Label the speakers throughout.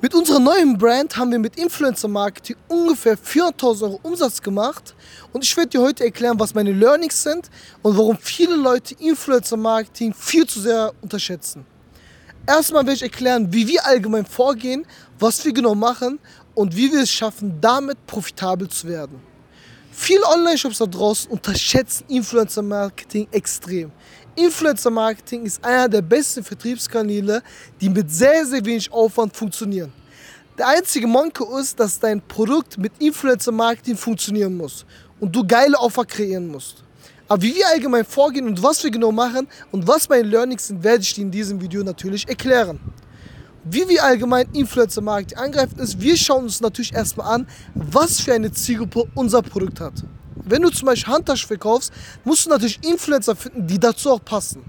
Speaker 1: Mit unserer neuen Brand haben wir mit Influencer Marketing ungefähr 400.000 Euro Umsatz gemacht und ich werde dir heute erklären, was meine Learnings sind und warum viele Leute Influencer Marketing viel zu sehr unterschätzen. Erstmal werde ich erklären, wie wir allgemein vorgehen, was wir genau machen und wie wir es schaffen, damit profitabel zu werden. Viele Online-Shops da draußen unterschätzen Influencer Marketing extrem. Influencer Marketing ist einer der besten Vertriebskanäle, die mit sehr, sehr wenig Aufwand funktionieren. Der einzige Manko ist, dass dein Produkt mit Influencer Marketing funktionieren muss und du geile Offer kreieren musst. Aber wie wir allgemein vorgehen und was wir genau machen und was meine Learnings sind, werde ich dir in diesem Video natürlich erklären. Wie wir allgemein Influencer Marketing angreifen, ist, wir schauen uns natürlich erstmal an, was für eine Zielgruppe unser Produkt hat. Wenn du zum Beispiel Handtaschen verkaufst, musst du natürlich Influencer finden, die dazu auch passen.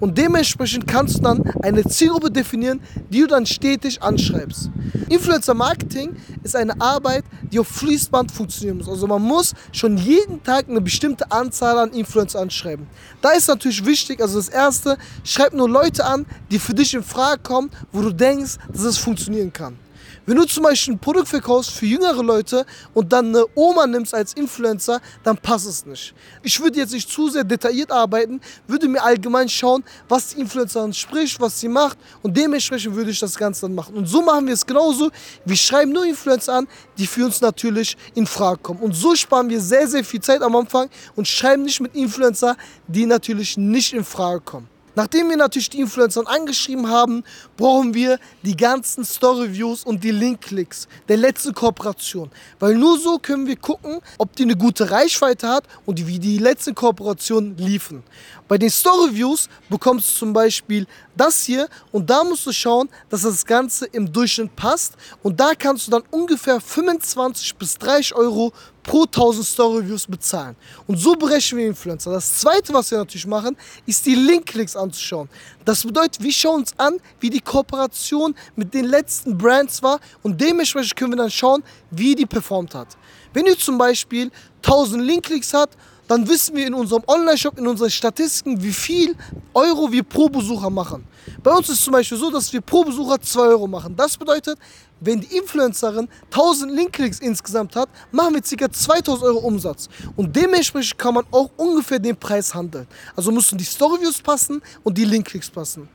Speaker 1: Und dementsprechend kannst du dann eine Zielgruppe definieren, die du dann stetig anschreibst. Influencer Marketing ist eine Arbeit, die auf Fließband funktionieren muss. Also man muss schon jeden Tag eine bestimmte Anzahl an Influencer anschreiben. Da ist natürlich wichtig, also das erste, schreib nur Leute an, die für dich in Frage kommen, wo du denkst, dass es funktionieren kann. Wenn du zum Beispiel ein Produkt verkaufst für jüngere Leute und dann eine Oma nimmst als Influencer, dann passt es nicht. Ich würde jetzt nicht zu sehr detailliert arbeiten, würde mir allgemein schauen, was die Influencerin spricht, was sie macht und dementsprechend würde ich das Ganze dann machen. Und so machen wir es genauso. Wir schreiben nur Influencer an, die für uns natürlich in Frage kommen. Und so sparen wir sehr, sehr viel Zeit am Anfang und schreiben nicht mit Influencer, die natürlich nicht in Frage kommen. Nachdem wir natürlich die Influencer angeschrieben haben, brauchen wir die ganzen Story-Views und die Link-Klicks der letzten Kooperation. Weil nur so können wir gucken, ob die eine gute Reichweite hat und wie die letzten Kooperationen liefen. Bei den Story-Views bekommst du zum Beispiel das hier und da musst du schauen, dass das Ganze im Durchschnitt passt und da kannst du dann ungefähr 25 bis 30 Euro pro 1000 Story-Views bezahlen. Und so berechnen wir Influencer. Das zweite, was wir natürlich machen, ist die Link-Klicks anzuschauen. Das bedeutet, wir schauen uns an, wie die Kooperation mit den letzten Brands war und dementsprechend können wir dann schauen, wie die performt hat. Wenn ihr zum Beispiel 1000 Link-Klicks habt, dann wissen wir in unserem Online-Shop, in unseren Statistiken, wie viel Euro wir pro Besucher machen. Bei uns ist zum Beispiel so, dass wir pro Besucher 2 Euro machen. Das bedeutet, wenn die Influencerin 1000 Link-Klicks insgesamt hat, machen wir ca. 2000 Euro Umsatz. Und dementsprechend kann man auch ungefähr den Preis handeln. Also müssen die Storyviews passen und die Link-Klicks passen.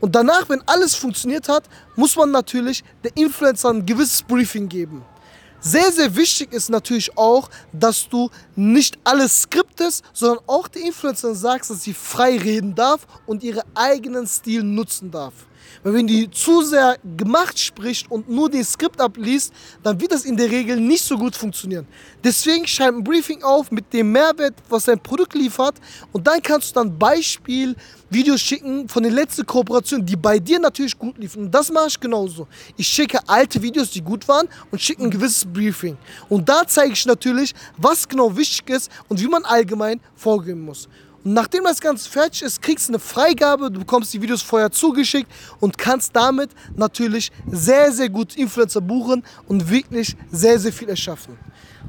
Speaker 1: Und danach, wenn alles funktioniert hat, muss man natürlich der Influencer ein gewisses Briefing geben. Sehr, sehr wichtig ist natürlich auch, dass du nicht alles skriptest, sondern auch die Influencerin sagst, dass sie frei reden darf und ihren eigenen Stil nutzen darf. Weil wenn die zu sehr gemacht spricht und nur den Skript abliest, dann wird das in der Regel nicht so gut funktionieren. Deswegen schreib ein Briefing auf mit dem Mehrwert, was dein Produkt liefert und dann kannst du dann Beispielvideos schicken von den letzten Kooperationen, die bei dir natürlich gut liefen. Und das mache ich genauso. Ich schicke alte Videos, die gut waren und schicke ein gewisses Briefing. Und da zeige ich natürlich, was genau wichtig ist und wie man allgemein vorgehen muss. Und nachdem das Ganze fertig ist, kriegst du eine Freigabe, du bekommst die Videos vorher zugeschickt und kannst damit natürlich sehr, sehr gut Influencer buchen und wirklich sehr, sehr viel erschaffen.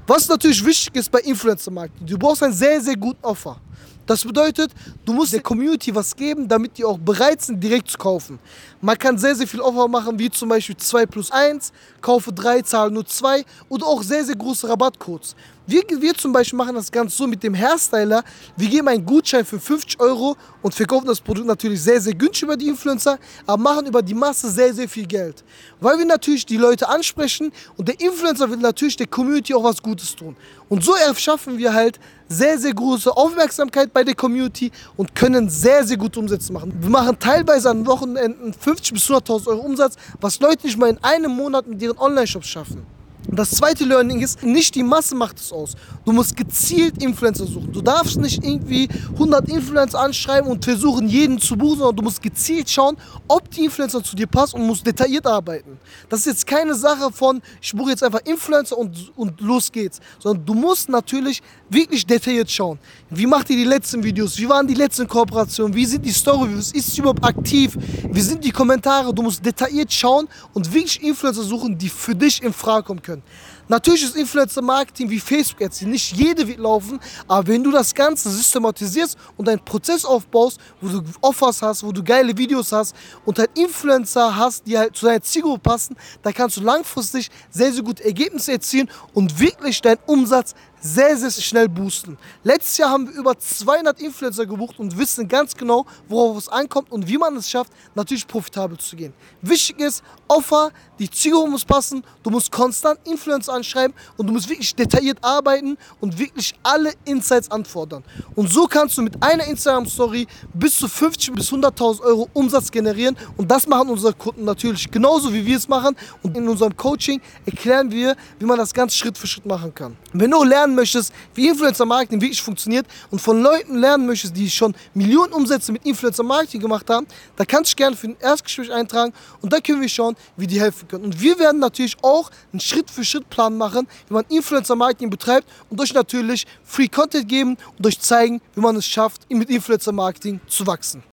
Speaker 1: Was natürlich wichtig ist bei Influencer-Marketing, du brauchst einen sehr, sehr guten Offer. Das bedeutet, du musst der Community was geben, damit die auch bereit sind, direkt zu kaufen. Man kann sehr, sehr viel Offer machen, wie zum Beispiel 2 plus 1, kaufe 3, zahle nur 2 oder auch sehr, sehr große Rabattcodes. Wir, wir zum Beispiel machen das Ganze so mit dem Hairstyler. Wir geben einen Gutschein für 50 Euro und verkaufen das Produkt natürlich sehr, sehr günstig über die Influencer, aber machen über die Masse sehr, sehr viel Geld. Weil wir natürlich die Leute ansprechen und der Influencer will natürlich der Community auch was Gutes tun. Und so erschaffen wir halt sehr, sehr große Aufmerksamkeit bei der Community und können sehr, sehr gute Umsätze machen. Wir machen teilweise an Wochenenden 50 bis 100.000 Euro Umsatz, was Leute nicht mal in einem Monat mit ihren Online-Shops schaffen. Das zweite Learning ist, nicht die Masse macht es aus. Du musst gezielt Influencer suchen. Du darfst nicht irgendwie 100 Influencer anschreiben und versuchen, jeden zu buchen, sondern du musst gezielt schauen, ob die Influencer zu dir passen und musst detailliert arbeiten. Das ist jetzt keine Sache von, ich buche jetzt einfach Influencer und, und los geht's. Sondern du musst natürlich wirklich detailliert schauen. Wie macht ihr die letzten Videos? Wie waren die letzten Kooperationen? Wie sind die Story-Views? Ist sie überhaupt aktiv? Wie sind die Kommentare? Du musst detailliert schauen und wirklich Influencer suchen, die für dich in Frage kommen können. Können. Natürlich ist Influencer-Marketing wie Facebook-Ads, nicht jede wird laufen, aber wenn du das Ganze systematisierst und einen Prozess aufbaust, wo du Offers hast, wo du geile Videos hast und halt Influencer hast, die halt zu deiner Zielgruppe passen, dann kannst du langfristig sehr, sehr gute Ergebnisse erzielen und wirklich deinen Umsatz sehr, sehr schnell boosten. Letztes Jahr haben wir über 200 Influencer gebucht und wissen ganz genau, worauf es ankommt und wie man es schafft, natürlich profitabel zu gehen. Wichtig ist, Offer, die Zielgruppe muss passen, du musst konstant Influencer anschreiben und du musst wirklich detailliert arbeiten und wirklich alle Insights anfordern. Und so kannst du mit einer Instagram-Story bis zu 50 bis 100.000 Euro Umsatz generieren und das machen unsere Kunden natürlich genauso, wie wir es machen und in unserem Coaching erklären wir, wie man das ganz Schritt für Schritt machen kann. Wenn du lernen möchtest, wie Influencer-Marketing wirklich funktioniert und von Leuten lernen möchtest, die schon Millionen Umsätze mit Influencer-Marketing gemacht haben, dann kannst du gerne für ein Erstgespräch eintragen und dann können wir schauen, wie die helfen können. Und wir werden natürlich auch einen Schritt-für-Schritt-Plan machen, wie man Influencer-Marketing betreibt und euch natürlich Free Content geben und euch zeigen, wie man es schafft, mit Influencer-Marketing zu wachsen.